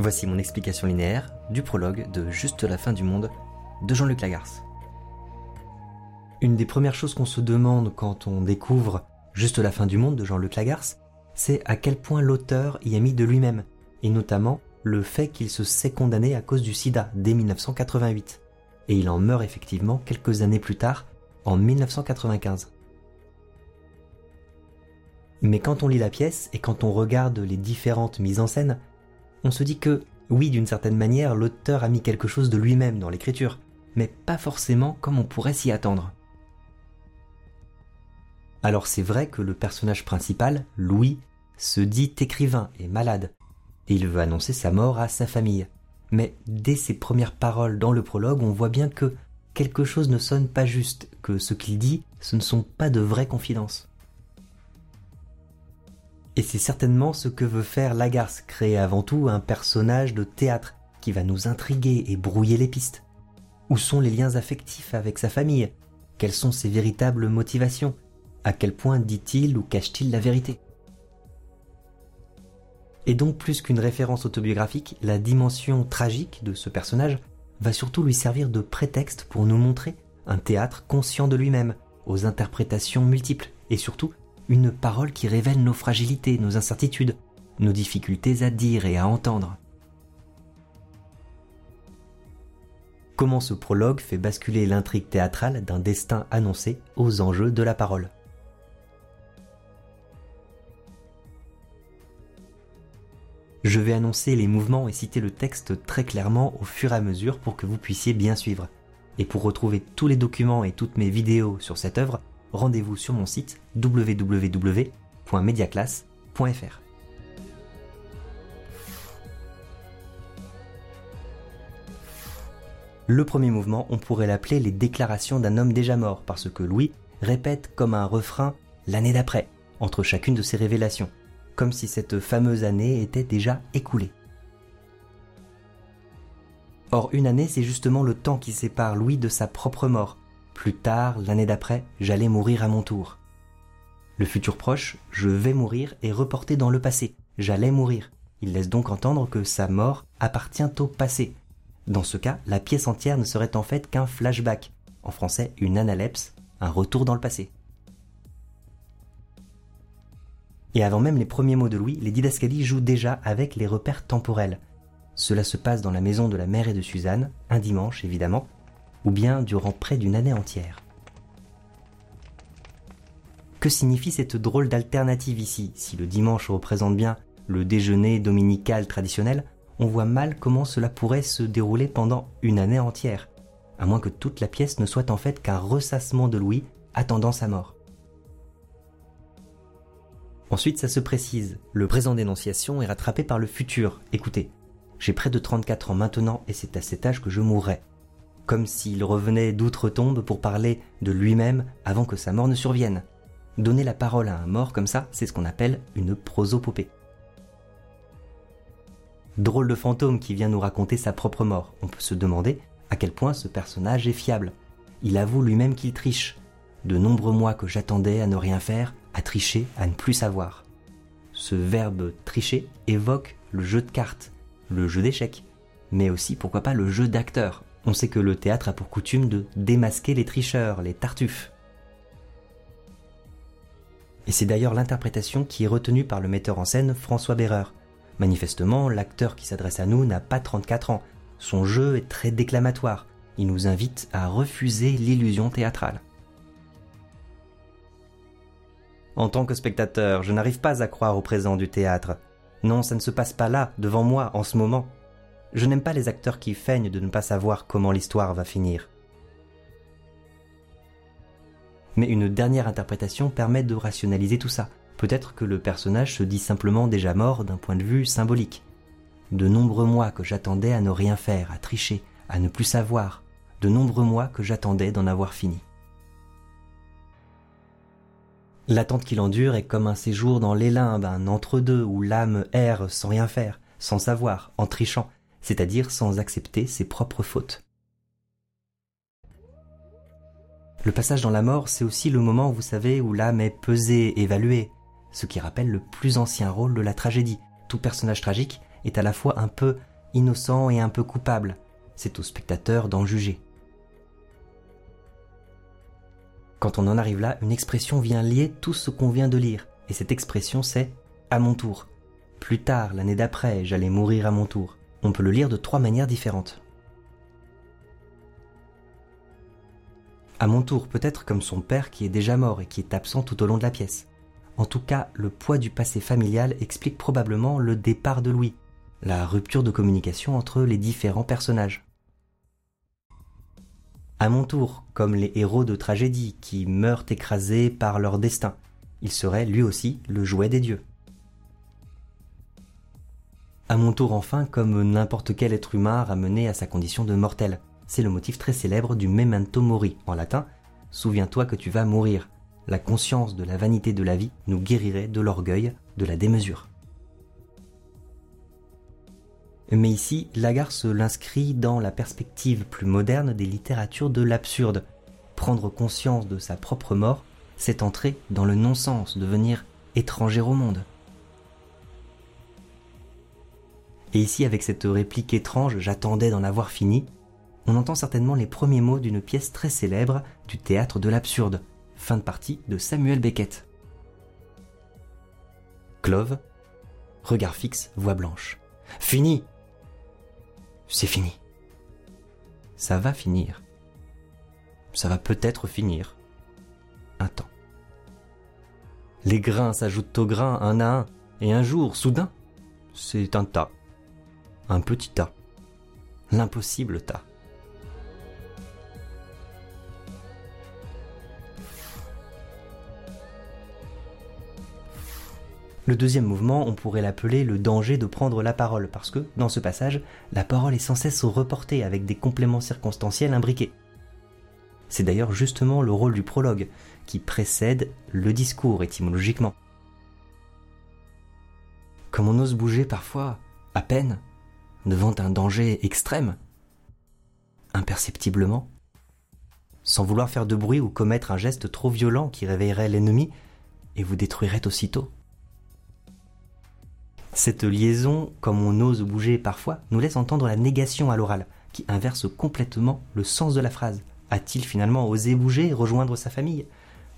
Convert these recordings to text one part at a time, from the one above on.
Voici mon explication linéaire du prologue de Juste la fin du monde de Jean-Luc Lagarce. Une des premières choses qu'on se demande quand on découvre Juste la fin du monde de Jean-Luc Lagarce, c'est à quel point l'auteur y a mis de lui-même, et notamment le fait qu'il se sait condamné à cause du sida dès 1988, et il en meurt effectivement quelques années plus tard, en 1995. Mais quand on lit la pièce et quand on regarde les différentes mises en scène, on se dit que, oui, d'une certaine manière, l'auteur a mis quelque chose de lui-même dans l'écriture, mais pas forcément comme on pourrait s'y attendre. Alors c'est vrai que le personnage principal, Louis, se dit écrivain et malade, et il veut annoncer sa mort à sa famille. Mais dès ses premières paroles dans le prologue, on voit bien que quelque chose ne sonne pas juste, que ce qu'il dit, ce ne sont pas de vraies confidences. Et c'est certainement ce que veut faire Lagarce, créer avant tout un personnage de théâtre qui va nous intriguer et brouiller les pistes. Où sont les liens affectifs avec sa famille? Quelles sont ses véritables motivations? À quel point dit-il ou cache-t-il la vérité? Et donc plus qu'une référence autobiographique, la dimension tragique de ce personnage va surtout lui servir de prétexte pour nous montrer un théâtre conscient de lui-même, aux interprétations multiples et surtout une parole qui révèle nos fragilités, nos incertitudes, nos difficultés à dire et à entendre. Comment ce prologue fait basculer l'intrigue théâtrale d'un destin annoncé aux enjeux de la parole? Je vais annoncer les mouvements et citer le texte très clairement au fur et à mesure pour que vous puissiez bien suivre. Et pour retrouver tous les documents et toutes mes vidéos sur cette œuvre, rendez-vous sur mon site www.mediaclass.fr. Le premier mouvement, on pourrait l'appeler les déclarations d'un homme déjà mort, parce que Louis répète comme un refrain l'année d'après, entre chacune de ses révélations, comme si cette fameuse année était déjà écoulée. Or, une année, c'est justement le temps qui sépare Louis de sa propre mort, plus tard, l'année d'après, j'allais mourir à mon tour. Le futur proche, je vais mourir, est reporté dans le passé. J'allais mourir. Il laisse donc entendre que sa mort appartient au passé. Dans ce cas, la pièce entière ne serait en fait qu'un flashback, en français une analepse, un retour dans le passé. Et avant même les premiers mots de Louis, les didascalies jouent déjà avec les repères temporels. Cela se passe dans la maison de la mère et de Suzanne, un dimanche évidemment, ou bien durant près d'une année entière. Que signifie cette drôle d'alternative ici Si le dimanche représente bien le déjeuner dominical traditionnel, on voit mal comment cela pourrait se dérouler pendant une année entière, à moins que toute la pièce ne soit en fait qu'un ressassement de Louis attendant sa mort. Ensuite, ça se précise, le présent d'énonciation est rattrapé par le futur. Écoutez, j'ai près de 34 ans maintenant et c'est à cet âge que je mourrai comme s'il revenait d'outre-tombe pour parler de lui-même avant que sa mort ne survienne. Donner la parole à un mort comme ça, c'est ce qu'on appelle une prosopopée. Drôle de fantôme qui vient nous raconter sa propre mort. On peut se demander à quel point ce personnage est fiable. Il avoue lui-même qu'il triche. De nombreux mois que j'attendais à ne rien faire, à tricher, à ne plus savoir. Ce verbe tricher évoque le jeu de cartes, le jeu d'échecs, mais aussi pourquoi pas le jeu d'acteur, on sait que le théâtre a pour coutume de démasquer les tricheurs, les tartuffes. Et c'est d'ailleurs l'interprétation qui est retenue par le metteur en scène François Béreur. Manifestement, l'acteur qui s'adresse à nous n'a pas 34 ans. Son jeu est très déclamatoire. Il nous invite à refuser l'illusion théâtrale. En tant que spectateur, je n'arrive pas à croire au présent du théâtre. Non, ça ne se passe pas là, devant moi, en ce moment. Je n'aime pas les acteurs qui feignent de ne pas savoir comment l'histoire va finir. Mais une dernière interprétation permet de rationaliser tout ça. Peut-être que le personnage se dit simplement déjà mort d'un point de vue symbolique. De nombreux mois que j'attendais à ne rien faire, à tricher, à ne plus savoir. De nombreux mois que j'attendais d'en avoir fini. L'attente qu'il endure est comme un séjour dans les limbes, un entre-deux où l'âme erre sans rien faire, sans savoir, en trichant, c'est-à-dire sans accepter ses propres fautes. Le passage dans la mort, c'est aussi le moment, vous savez, où l'âme est pesée, évaluée, ce qui rappelle le plus ancien rôle de la tragédie. Tout personnage tragique est à la fois un peu innocent et un peu coupable. C'est au spectateur d'en juger. Quand on en arrive là, une expression vient lier tout ce qu'on vient de lire. Et cette expression c'est à mon tour. Plus tard, l'année d'après, j'allais mourir à mon tour. On peut le lire de trois manières différentes. À mon tour, peut-être comme son père qui est déjà mort et qui est absent tout au long de la pièce. En tout cas, le poids du passé familial explique probablement le départ de Louis, la rupture de communication entre les différents personnages. À mon tour, comme les héros de tragédie qui meurent écrasés par leur destin, il serait lui aussi le jouet des dieux. À mon tour enfin, comme n'importe quel être humain ramené à sa condition de mortel. C'est le motif très célèbre du memento mori en latin. Souviens-toi que tu vas mourir. La conscience de la vanité de la vie nous guérirait de l'orgueil, de la démesure. Mais ici, Lagarce l'inscrit dans la perspective plus moderne des littératures de l'absurde. Prendre conscience de sa propre mort, c'est entrer dans le non-sens, devenir étranger au monde. Et ici, avec cette réplique étrange, j'attendais d'en avoir fini, on entend certainement les premiers mots d'une pièce très célèbre du théâtre de l'absurde, fin de partie de Samuel Beckett. Clove, regard fixe, voix blanche. Fini c'est fini. Ça va finir. Ça va peut-être finir. Un temps. Les grains s'ajoutent aux grains un à un, et un jour, soudain, c'est un tas. Un petit tas. L'impossible tas. Le deuxième mouvement, on pourrait l'appeler le danger de prendre la parole, parce que, dans ce passage, la parole est sans cesse reportée avec des compléments circonstanciels imbriqués. C'est d'ailleurs justement le rôle du prologue, qui précède le discours étymologiquement. Comme on ose bouger parfois, à peine, devant un danger extrême, imperceptiblement, sans vouloir faire de bruit ou commettre un geste trop violent qui réveillerait l'ennemi et vous détruirait aussitôt. Cette liaison, comme on ose bouger parfois, nous laisse entendre la négation à l'oral, qui inverse complètement le sens de la phrase. A-t-il finalement osé bouger et rejoindre sa famille?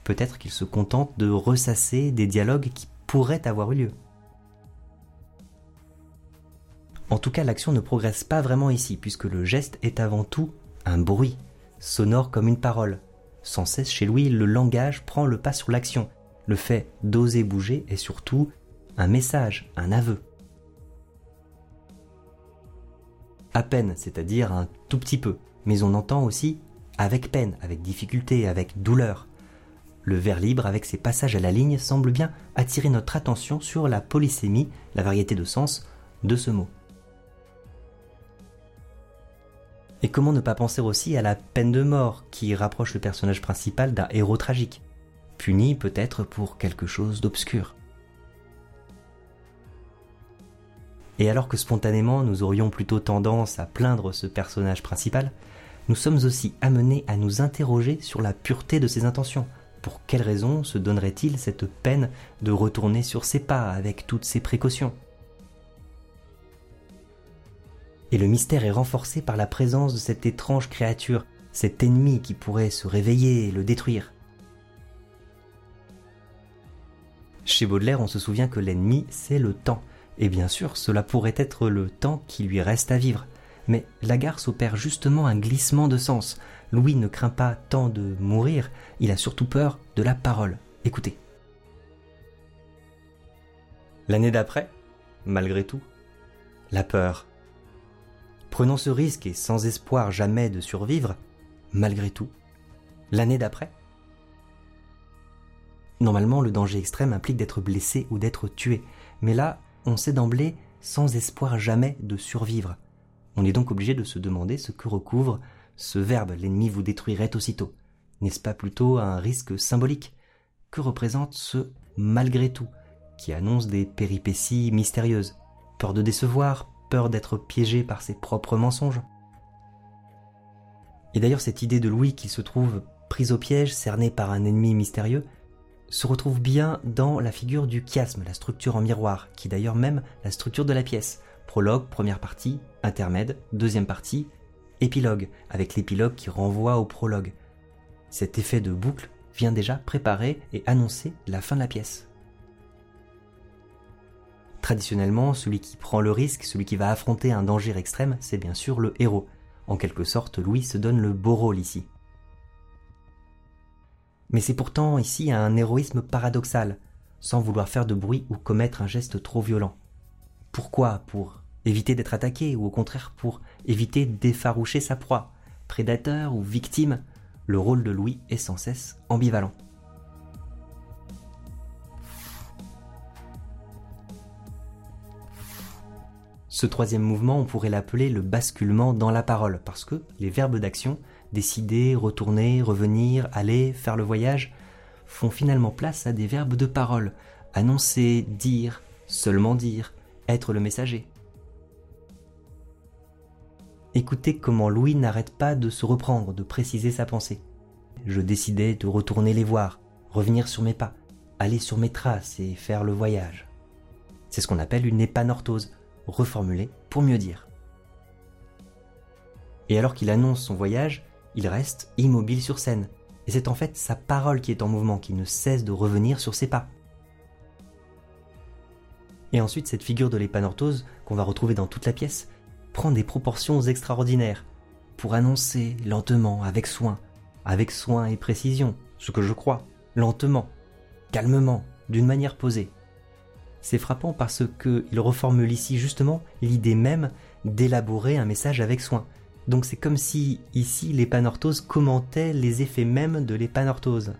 Peut-être qu'il se contente de ressasser des dialogues qui pourraient avoir eu lieu. En tout cas, l'action ne progresse pas vraiment ici, puisque le geste est avant tout un bruit, sonore comme une parole. Sans cesse chez Louis, le langage prend le pas sur l'action. Le fait d'oser bouger est surtout un message, un aveu. À peine, c'est-à-dire un tout petit peu, mais on entend aussi avec peine, avec difficulté, avec douleur. Le vers libre, avec ses passages à la ligne, semble bien attirer notre attention sur la polysémie, la variété de sens de ce mot. Et comment ne pas penser aussi à la peine de mort qui rapproche le personnage principal d'un héros tragique, puni peut-être pour quelque chose d'obscur. Et alors que spontanément nous aurions plutôt tendance à plaindre ce personnage principal, nous sommes aussi amenés à nous interroger sur la pureté de ses intentions. Pour quelle raison se donnerait-il cette peine de retourner sur ses pas avec toutes ses précautions? Et le mystère est renforcé par la présence de cette étrange créature, cet ennemi qui pourrait se réveiller et le détruire. Chez Baudelaire, on se souvient que l'ennemi, c'est le temps, et bien sûr, cela pourrait être le temps qui lui reste à vivre. Mais Lagarce opère justement un glissement de sens. Louis ne craint pas tant de mourir, il a surtout peur de la parole. Écoutez. L'année d'après, malgré tout, la peur. Prenons ce risque et sans espoir jamais de survivre, malgré tout, l'année d'après. Normalement, le danger extrême implique d'être blessé ou d'être tué, mais là, on sait d'emblée sans espoir jamais de survivre. On est donc obligé de se demander ce que recouvre ce verbe l'ennemi vous détruirait aussitôt. N'est-ce pas plutôt un risque symbolique? Que représente ce malgré tout qui annonce des péripéties mystérieuses? Peur de décevoir, peur d'être piégé par ses propres mensonges Et d'ailleurs cette idée de Louis qui se trouve pris au piège, cerné par un ennemi mystérieux, se retrouve bien dans la figure du chiasme, la structure en miroir, qui d'ailleurs même la structure de la pièce, Prologue, première partie, intermède, deuxième partie, épilogue, avec l'épilogue qui renvoie au prologue. Cet effet de boucle vient déjà préparer et annoncer la fin de la pièce. Traditionnellement, celui qui prend le risque, celui qui va affronter un danger extrême, c'est bien sûr le héros. En quelque sorte, Louis se donne le beau rôle ici. Mais c'est pourtant ici un héroïsme paradoxal, sans vouloir faire de bruit ou commettre un geste trop violent. Pourquoi Pour éviter d'être attaqué ou au contraire pour éviter d'effaroucher sa proie, prédateur ou victime Le rôle de Louis est sans cesse ambivalent. Ce troisième mouvement, on pourrait l'appeler le basculement dans la parole, parce que les verbes d'action, décider, retourner, revenir, aller, faire le voyage, font finalement place à des verbes de parole, annoncer, dire, seulement dire, être le messager. Écoutez comment Louis n'arrête pas de se reprendre, de préciser sa pensée. Je décidais de retourner les voir, revenir sur mes pas, aller sur mes traces et faire le voyage. C'est ce qu'on appelle une épanorthose, reformulé pour mieux dire. Et alors qu'il annonce son voyage, il reste immobile sur scène, et c'est en fait sa parole qui est en mouvement, qui ne cesse de revenir sur ses pas. Et ensuite, cette figure de l'épanorthose, qu'on va retrouver dans toute la pièce, prend des proportions extraordinaires, pour annoncer lentement, avec soin, avec soin et précision, ce que je crois, lentement, calmement, d'une manière posée. C'est frappant parce qu'il reformule ici justement l'idée même d'élaborer un message avec soin. Donc c'est comme si ici l'épanorthose commentait les effets mêmes de l'épanorthose.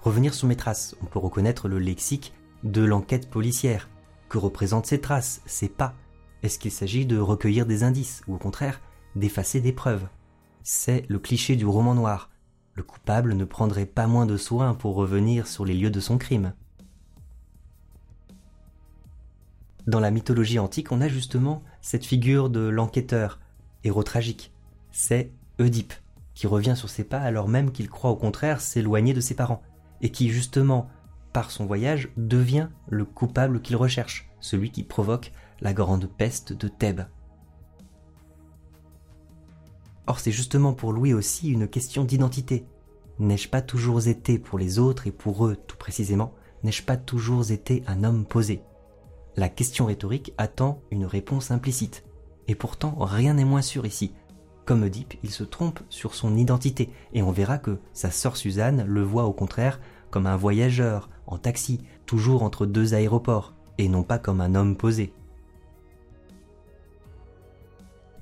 Revenir sur mes traces, on peut reconnaître le lexique de l'enquête policière. Que représentent ces traces, ces pas? Est-ce qu'il s'agit de recueillir des indices ou au contraire d'effacer des preuves? C'est le cliché du roman noir le coupable ne prendrait pas moins de soin pour revenir sur les lieux de son crime. Dans la mythologie antique, on a justement cette figure de l'enquêteur, héros tragique. C'est Oedipe, qui revient sur ses pas alors même qu'il croit au contraire s'éloigner de ses parents, et qui justement, par son voyage, devient le coupable qu'il recherche, celui qui provoque la grande peste de Thèbes. Or c'est justement pour Louis aussi une question d'identité. N'ai-je pas toujours été pour les autres et pour eux tout précisément, n'ai-je pas toujours été un homme posé? La question rhétorique attend une réponse implicite. Et pourtant rien n'est moins sûr ici. Comme Oedipe, il se trompe sur son identité, et on verra que sa sœur Suzanne le voit au contraire comme un voyageur, en taxi, toujours entre deux aéroports, et non pas comme un homme posé.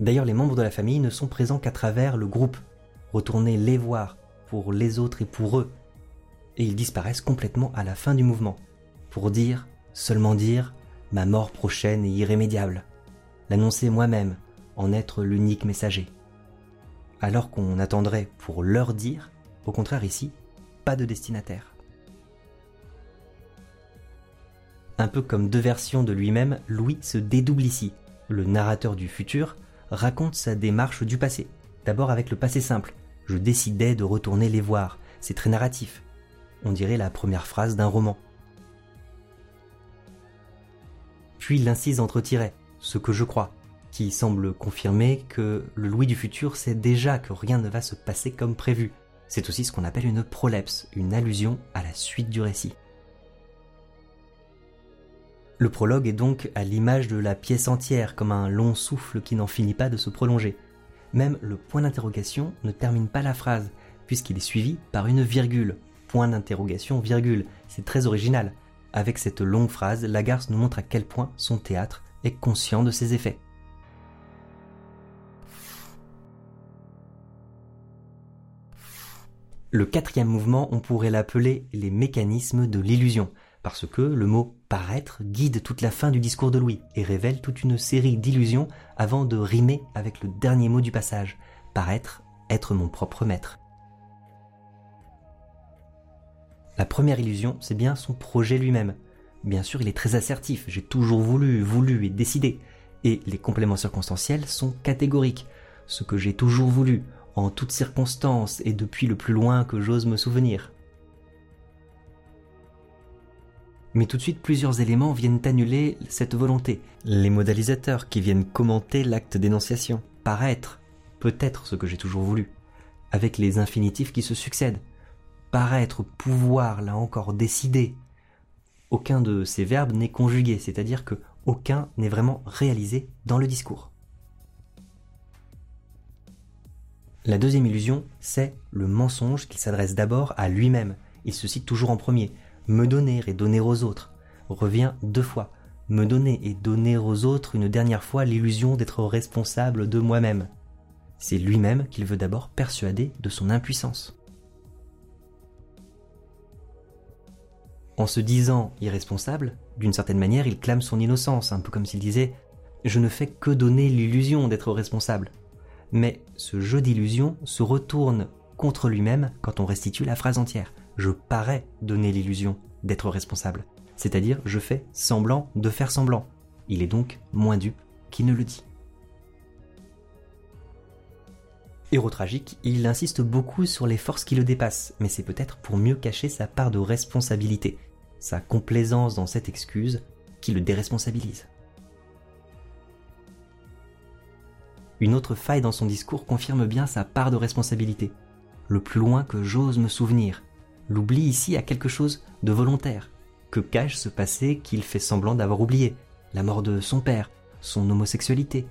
D'ailleurs, les membres de la famille ne sont présents qu'à travers le groupe. Retournez les voir pour les autres et pour eux. Et ils disparaissent complètement à la fin du mouvement, pour dire, seulement dire, ma mort prochaine et irrémédiable. L'annoncer moi-même, en être l'unique messager. Alors qu'on attendrait pour leur dire, au contraire ici, pas de destinataire. Un peu comme deux versions de lui-même, Louis se dédouble ici. Le narrateur du futur raconte sa démarche du passé. D'abord avec le passé simple. Je décidais de retourner les voir. C'est très narratif. On dirait la première phrase d'un roman. Puis l'incise entre ce que je crois, qui semble confirmer que le Louis du futur sait déjà que rien ne va se passer comme prévu. C'est aussi ce qu'on appelle une prolepse, une allusion à la suite du récit. Le prologue est donc à l'image de la pièce entière, comme un long souffle qui n'en finit pas de se prolonger. Même le point d'interrogation ne termine pas la phrase, puisqu'il est suivi par une virgule. Point d'interrogation, virgule. C'est très original. Avec cette longue phrase, Lagarce nous montre à quel point son théâtre est conscient de ses effets. Le quatrième mouvement, on pourrait l'appeler les mécanismes de l'illusion parce que le mot paraître guide toute la fin du discours de Louis et révèle toute une série d'illusions avant de rimer avec le dernier mot du passage, paraître, être mon propre maître. La première illusion, c'est bien son projet lui-même. Bien sûr, il est très assertif, j'ai toujours voulu, voulu et décidé. Et les compléments circonstanciels sont catégoriques. Ce que j'ai toujours voulu, en toutes circonstances et depuis le plus loin que j'ose me souvenir. Mais tout de suite, plusieurs éléments viennent annuler cette volonté. Les modalisateurs qui viennent commenter l'acte d'énonciation. Paraître, peut-être ce que j'ai toujours voulu, avec les infinitifs qui se succèdent. Paraître, pouvoir, là encore, décider. Aucun de ces verbes n'est conjugué, c'est-à-dire que aucun n'est vraiment réalisé dans le discours. La deuxième illusion, c'est le mensonge qui s'adresse d'abord à lui-même. Il se cite toujours en premier. Me donner et donner aux autres revient deux fois. Me donner et donner aux autres une dernière fois l'illusion d'être responsable de moi-même. C'est lui-même qu'il veut d'abord persuader de son impuissance. En se disant irresponsable, d'une certaine manière, il clame son innocence, un peu comme s'il disait ⁇ Je ne fais que donner l'illusion d'être responsable ⁇ Mais ce jeu d'illusion se retourne contre lui-même quand on restitue la phrase entière. Je parais donner l'illusion d'être responsable. C'est-à-dire, je fais semblant de faire semblant. Il est donc moins dupe qu'il ne le dit. Héros tragique, il insiste beaucoup sur les forces qui le dépassent, mais c'est peut-être pour mieux cacher sa part de responsabilité sa complaisance dans cette excuse qui le déresponsabilise. Une autre faille dans son discours confirme bien sa part de responsabilité. Le plus loin que j'ose me souvenir, l'oubli ici a quelque chose de volontaire, que cache ce passé qu'il fait semblant d'avoir oublié, la mort de son père, son homosexualité,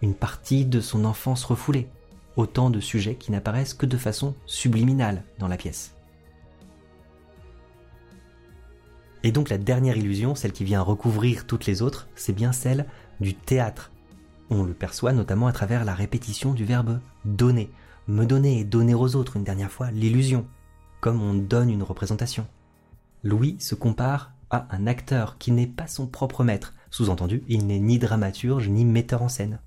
une partie de son enfance refoulée, autant de sujets qui n'apparaissent que de façon subliminale dans la pièce. Et donc la dernière illusion, celle qui vient recouvrir toutes les autres, c'est bien celle du théâtre. On le perçoit notamment à travers la répétition du verbe donner. Me donner et donner aux autres une dernière fois l'illusion, comme on donne une représentation. Louis se compare à un acteur qui n'est pas son propre maître. Sous-entendu, il n'est ni dramaturge ni metteur en scène.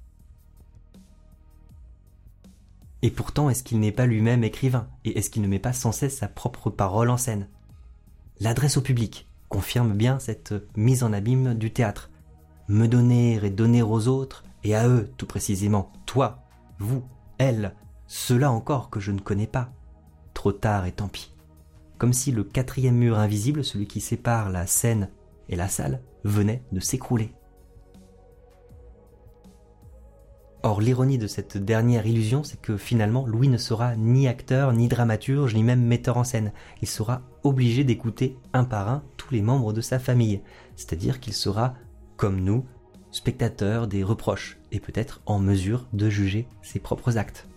Et pourtant, est-ce qu'il n'est pas lui-même écrivain? Et est-ce qu'il ne met pas sans cesse sa propre parole en scène? L'adresse au public, confirme bien cette mise en abîme du théâtre. Me donner et donner aux autres, et à eux tout précisément, toi, vous, elle, ceux-là encore que je ne connais pas. Trop tard et tant pis. Comme si le quatrième mur invisible, celui qui sépare la scène et la salle, venait de s'écrouler. Or, l'ironie de cette dernière illusion, c'est que finalement, Louis ne sera ni acteur, ni dramaturge, ni même metteur en scène. Il sera obligé d'écouter un par un tous les membres de sa famille. C'est-à-dire qu'il sera, comme nous, spectateur des reproches, et peut-être en mesure de juger ses propres actes.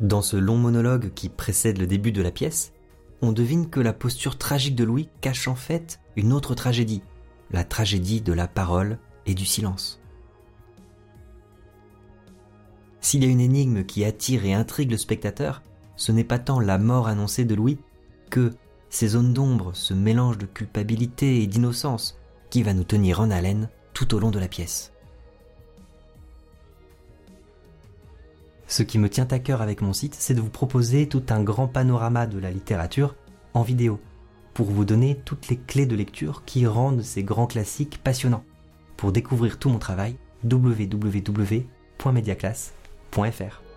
Dans ce long monologue qui précède le début de la pièce, on devine que la posture tragique de Louis cache en fait une autre tragédie, la tragédie de la parole et du silence. S'il y a une énigme qui attire et intrigue le spectateur, ce n'est pas tant la mort annoncée de Louis que ces zones d'ombre, ce mélange de culpabilité et d'innocence qui va nous tenir en haleine tout au long de la pièce. Ce qui me tient à cœur avec mon site, c'est de vous proposer tout un grand panorama de la littérature en vidéo, pour vous donner toutes les clés de lecture qui rendent ces grands classiques passionnants. Pour découvrir tout mon travail, www.mediaclass.fr.